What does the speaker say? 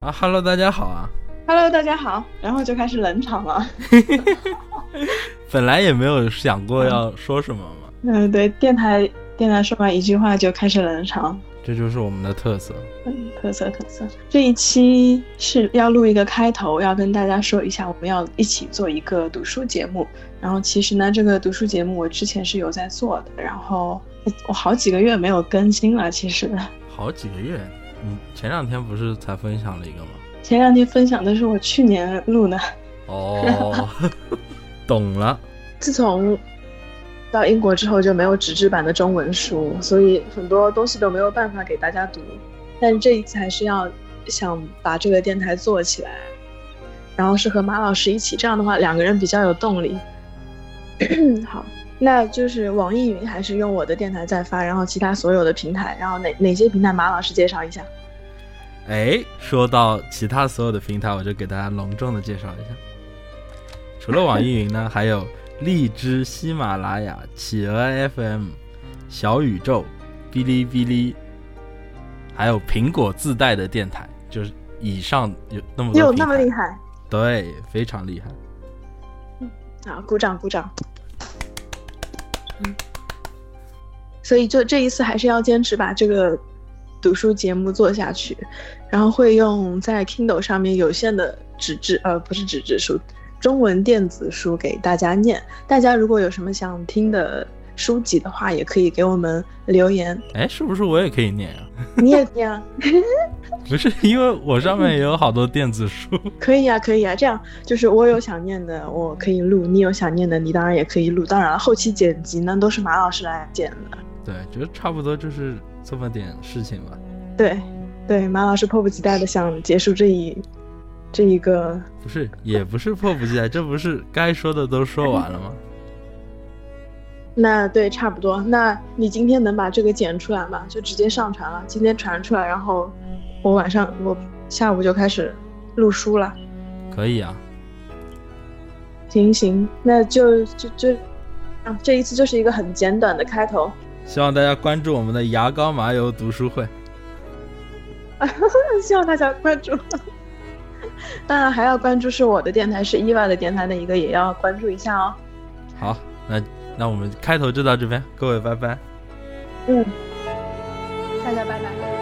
啊，Hello，大家好啊。Hello，大家好，然后就开始冷场了。本来也没有想过要说什么嘛，嗯，对，电台电台说完一句话就开始冷场，这就是我们的特色。嗯，特色特色。这一期是要录一个开头，要跟大家说一下，我们要一起做一个读书节目。然后其实呢，这个读书节目我之前是有在做的，然后我好几个月没有更新了。其实好几个月，你前两天不是才分享了一个吗？前两天分享的是我去年录的。哦，懂了。自从到英国之后就没有纸质版的中文书，所以很多东西都没有办法给大家读。但这一次还是要想把这个电台做起来，然后是和马老师一起，这样的话两个人比较有动力。好，那就是网易云还是用我的电台在发，然后其他所有的平台，然后哪哪些平台马老师介绍一下。哎，说到其他所有的平台，我就给大家隆重的介绍一下。除了网易云呢，还有荔枝、喜马拉雅、企鹅 FM、小宇宙、哔哩哔哩，还有苹果自带的电台，就是以上有那么多有那么厉害？对，非常厉害。嗯好，鼓掌鼓掌。所以就这一次还是要坚持把这个读书节目做下去，然后会用在 Kindle 上面有限的纸质呃不是纸质书，中文电子书给大家念。大家如果有什么想听的书籍的话，也可以给我们留言。哎，是不是我也可以念啊？你也念啊？不是，因为我上面也有好多电子书。可以啊，可以啊，这样就是我有想念的，我可以录；你有想念的，你当然也可以录。当然了，后期剪辑呢都是马老师来剪的。对，觉得差不多就是这么点事情吧。对，对，马老师迫不及待的想结束这一这一个，不是，也不是迫不及待，这不是该说的都说完了吗？那对，差不多。那你今天能把这个剪出来吗？就直接上传了，今天传出来，然后我晚上我下午就开始录书了。可以啊，行行，那就就就，啊，这一次就是一个很简短的开头。希望大家关注我们的牙膏麻油读书会。希望大家关注。当然还要关注是我的电台，是伊娃的电台，的一个也要关注一下哦。好，那那我们开头就到这边，各位拜拜。嗯，大家拜拜。